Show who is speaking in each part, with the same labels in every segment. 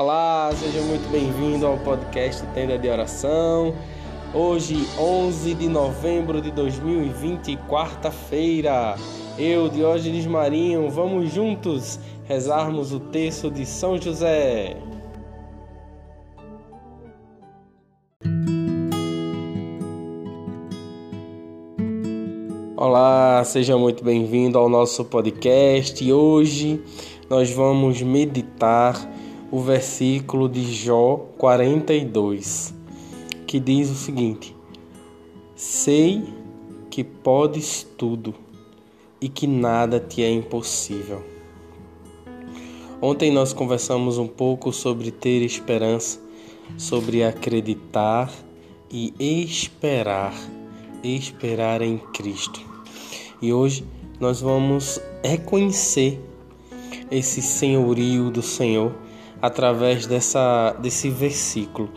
Speaker 1: Olá, seja muito bem-vindo ao podcast Tenda de Oração. Hoje, 11 de novembro de 2020, quarta-feira. Eu, Diógenes Marinho, vamos juntos rezarmos o texto de São José. Olá, seja muito bem-vindo ao nosso podcast. Hoje nós vamos meditar o versículo de Jó 42, que diz o seguinte: Sei que podes tudo e que nada te é impossível. Ontem nós conversamos um pouco sobre ter esperança, sobre acreditar e esperar, esperar em Cristo. E hoje nós vamos reconhecer esse senhorio do Senhor através dessa, desse versículo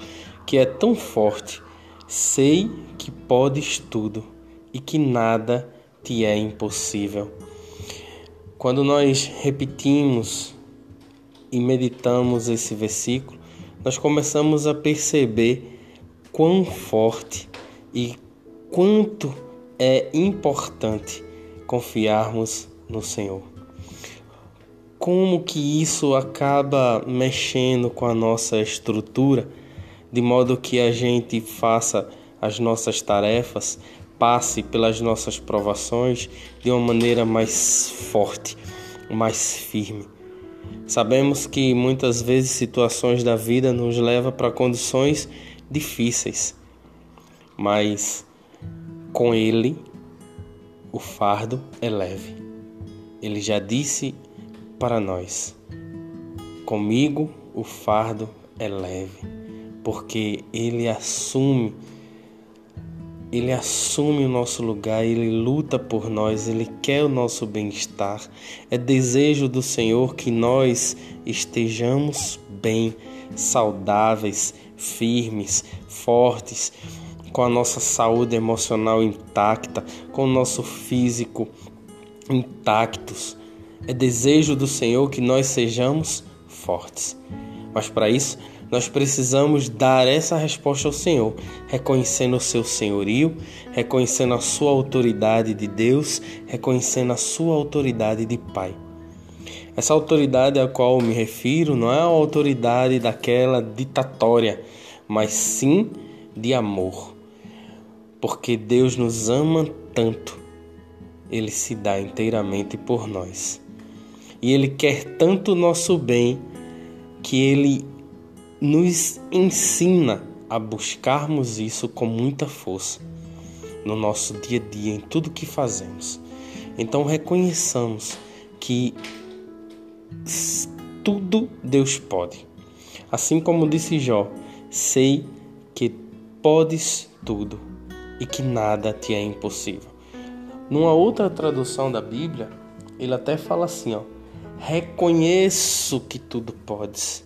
Speaker 1: que é tão forte. Sei que podes tudo e que nada te é impossível. Quando nós repetimos e meditamos esse versículo, nós começamos a perceber quão forte e quanto é importante confiarmos no Senhor. Como que isso acaba mexendo com a nossa estrutura, de modo que a gente faça as nossas tarefas, passe pelas nossas provações de uma maneira mais forte, mais firme. Sabemos que muitas vezes situações da vida nos levam para condições difíceis, mas com Ele o fardo é leve. Ele já disse para nós: Comigo o fardo é leve, porque ele assume ele assume o nosso lugar, ele luta por nós, ele quer o nosso bem-estar. É desejo do Senhor que nós estejamos bem, saudáveis, firmes, fortes com a nossa saúde emocional intacta, com o nosso físico intactos. É desejo do Senhor que nós sejamos fortes. Mas para isso, nós precisamos dar essa resposta ao Senhor, reconhecendo o seu senhorio, reconhecendo a sua autoridade de Deus, reconhecendo a sua autoridade de Pai. Essa autoridade a qual me refiro não é a autoridade daquela ditatória, mas sim de amor porque Deus nos ama tanto, Ele se dá inteiramente por nós. E Ele quer tanto o nosso bem que Ele nos ensina a buscarmos isso com muita força no nosso dia a dia, em tudo que fazemos. Então reconheçamos que tudo Deus pode. Assim como disse Jó, sei que podes tudo e que nada te é impossível. Numa outra tradução da Bíblia, ele até fala assim, ó: Reconheço que tudo podes.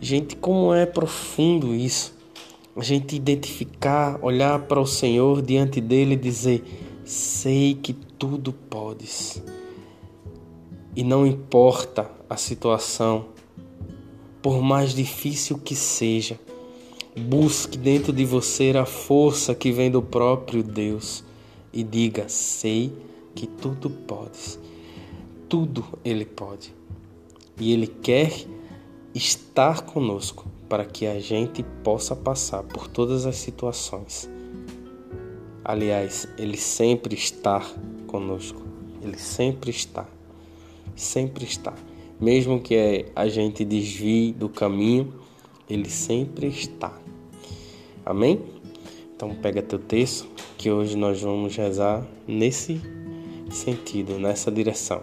Speaker 1: Gente, como é profundo isso. A gente identificar, olhar para o Senhor diante dele e dizer: Sei que tudo podes. E não importa a situação, por mais difícil que seja, Busque dentro de você a força que vem do próprio Deus e diga: Sei que tudo podes. Tudo Ele pode. E Ele quer estar conosco para que a gente possa passar por todas as situações. Aliás, Ele sempre está conosco. Ele sempre está. Sempre está. Mesmo que a gente desvie do caminho, Ele sempre está. Amém? Então pega teu texto que hoje nós vamos rezar nesse sentido, nessa direção.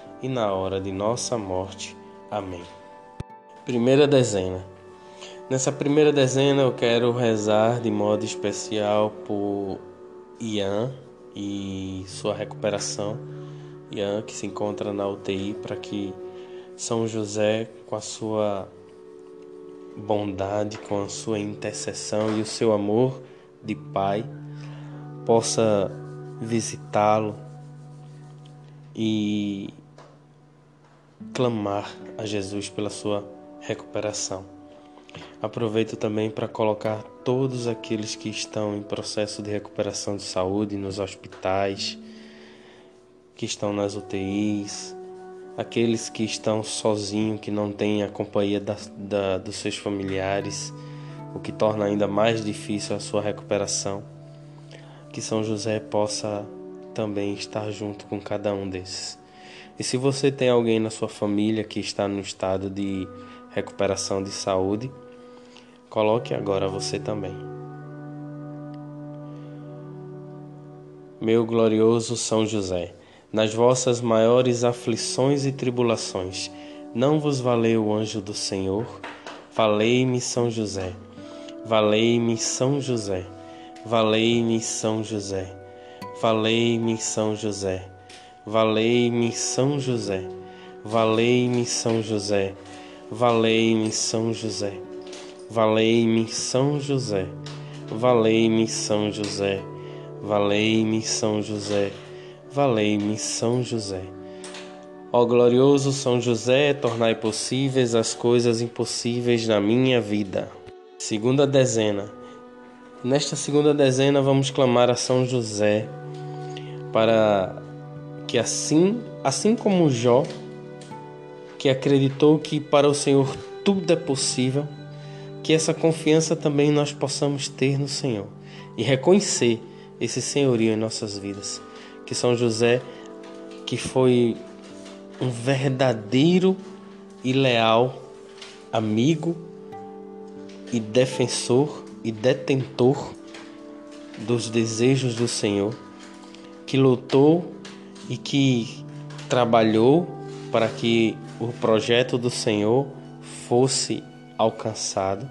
Speaker 1: na hora de nossa morte. Amém. Primeira dezena. Nessa primeira dezena eu quero rezar de modo especial por Ian e sua recuperação. Ian que se encontra na UTI para que São José com a sua bondade, com a sua intercessão e o seu amor de pai possa visitá-lo e clamar a Jesus pela sua recuperação. Aproveito também para colocar todos aqueles que estão em processo de recuperação de saúde nos hospitais, que estão nas UTIs, aqueles que estão sozinhos, que não têm a companhia da, da, dos seus familiares, o que torna ainda mais difícil a sua recuperação. Que São José possa também estar junto com cada um desses. E se você tem alguém na sua família que está no estado de recuperação de saúde, coloque agora você também. Meu glorioso São José, nas vossas maiores aflições e tribulações, não vos valeu o anjo do Senhor? Valei-me, São José. Valei-me, São José. Valei-me, São José. Valei-me, São José. Valei-me, São José. Valei-me, São José. Valei-me São José, valei-me São José, valei-me São José, valei-me São José, valei-me São José. Ó glorioso São José, tornai possíveis as coisas impossíveis na minha vida. Segunda dezena. Nesta segunda dezena vamos clamar a São José para que assim, assim como Jó que acreditou que para o Senhor tudo é possível, que essa confiança também nós possamos ter no Senhor e reconhecer esse senhorio em nossas vidas. Que São José, que foi um verdadeiro e leal amigo e defensor e detentor dos desejos do Senhor, que lutou e que trabalhou para que o projeto do Senhor fosse alcançado,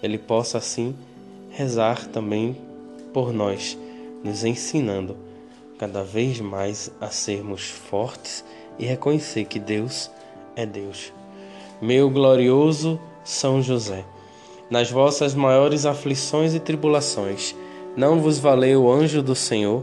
Speaker 1: Ele possa assim rezar também por nós, nos ensinando cada vez mais a sermos fortes e reconhecer que Deus é Deus. Meu glorioso São José, nas vossas maiores aflições e tribulações, não vos valeu o anjo do Senhor?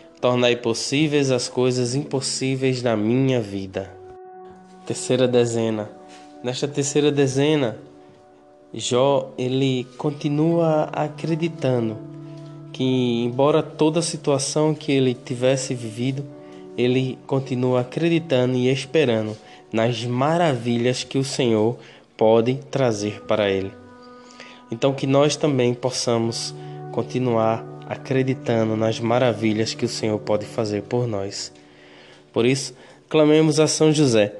Speaker 1: tornai possíveis as coisas impossíveis na minha vida terceira dezena. Nesta terceira dezena, Jó ele continua acreditando que embora toda a situação que ele tivesse vivido, ele continua acreditando e esperando nas maravilhas que o Senhor pode trazer para ele. Então que nós também possamos continuar acreditando nas maravilhas que o Senhor pode fazer por nós. Por isso, clamemos a São José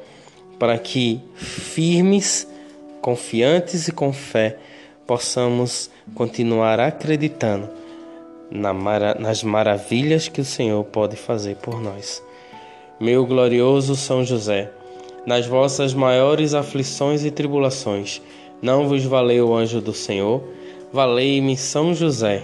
Speaker 1: para que firmes, confiantes e com fé possamos continuar acreditando nas maravilhas que o Senhor pode fazer por nós. Meu glorioso São José, nas vossas maiores aflições e tribulações, não vos valeu o anjo do Senhor? Valei-me São José.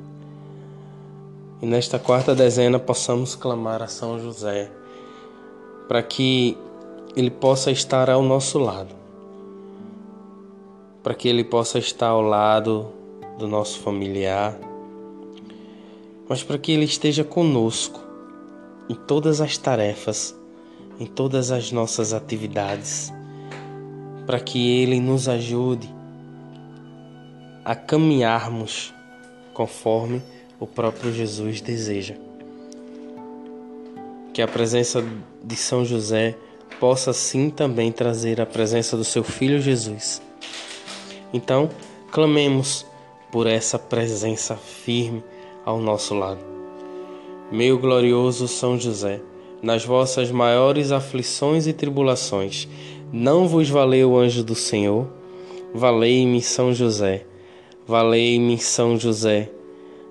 Speaker 1: E nesta quarta dezena possamos clamar a São José para que ele possa estar ao nosso lado, para que ele possa estar ao lado do nosso familiar, mas para que ele esteja conosco em todas as tarefas, em todas as nossas atividades, para que ele nos ajude a caminharmos conforme o próprio Jesus deseja. Que a presença de São José possa sim também trazer a presença do seu filho Jesus. Então, clamemos por essa presença firme ao nosso lado. Meu glorioso São José, nas vossas maiores aflições e tribulações, não vos valeu o anjo do Senhor? Valei-me São José, valei-me São José,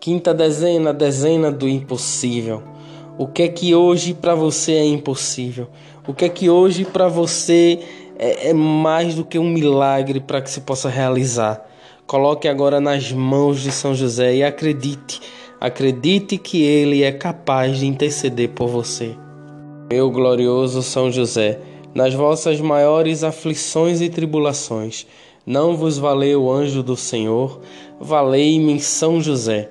Speaker 1: Quinta dezena, dezena do impossível. O que é que hoje para você é impossível? O que é que hoje para você é, é, mais do que um milagre para que se possa realizar? Coloque agora nas mãos de São José e acredite, acredite que ele é capaz de interceder por você. Meu glorioso São José, nas vossas maiores aflições e tribulações, não vos valeu o anjo do Senhor? Valei-me São José,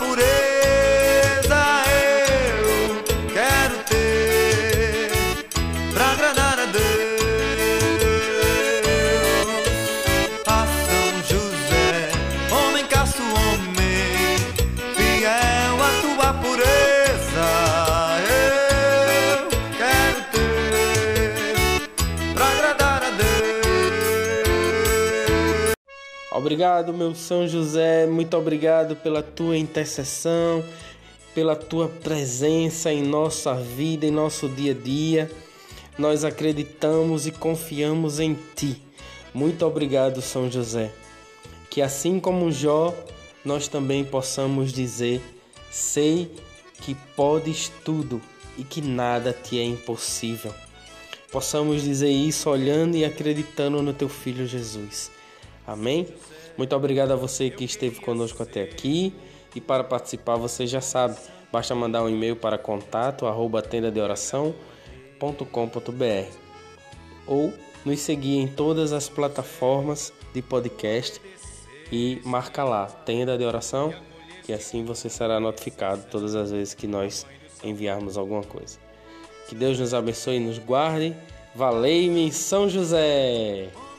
Speaker 1: por ele. Obrigado, meu São José, muito obrigado pela tua intercessão, pela tua presença em nossa vida, em nosso dia a dia. Nós acreditamos e confiamos em ti. Muito obrigado, São José. Que assim como Jó, nós também possamos dizer: sei que podes tudo e que nada te é impossível. Possamos dizer isso olhando e acreditando no teu filho Jesus. Amém? Muito obrigado a você que esteve conosco até aqui. E para participar, você já sabe, Basta mandar um e-mail para contato arroba ou nos seguir em todas as plataformas de podcast e marca lá Tenda de Oração, que assim você será notificado todas as vezes que nós enviarmos alguma coisa. Que Deus nos abençoe e nos guarde. Valei-me São José!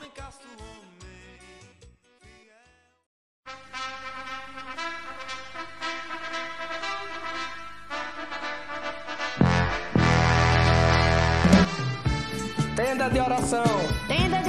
Speaker 2: Tenda de oração.
Speaker 3: Tenda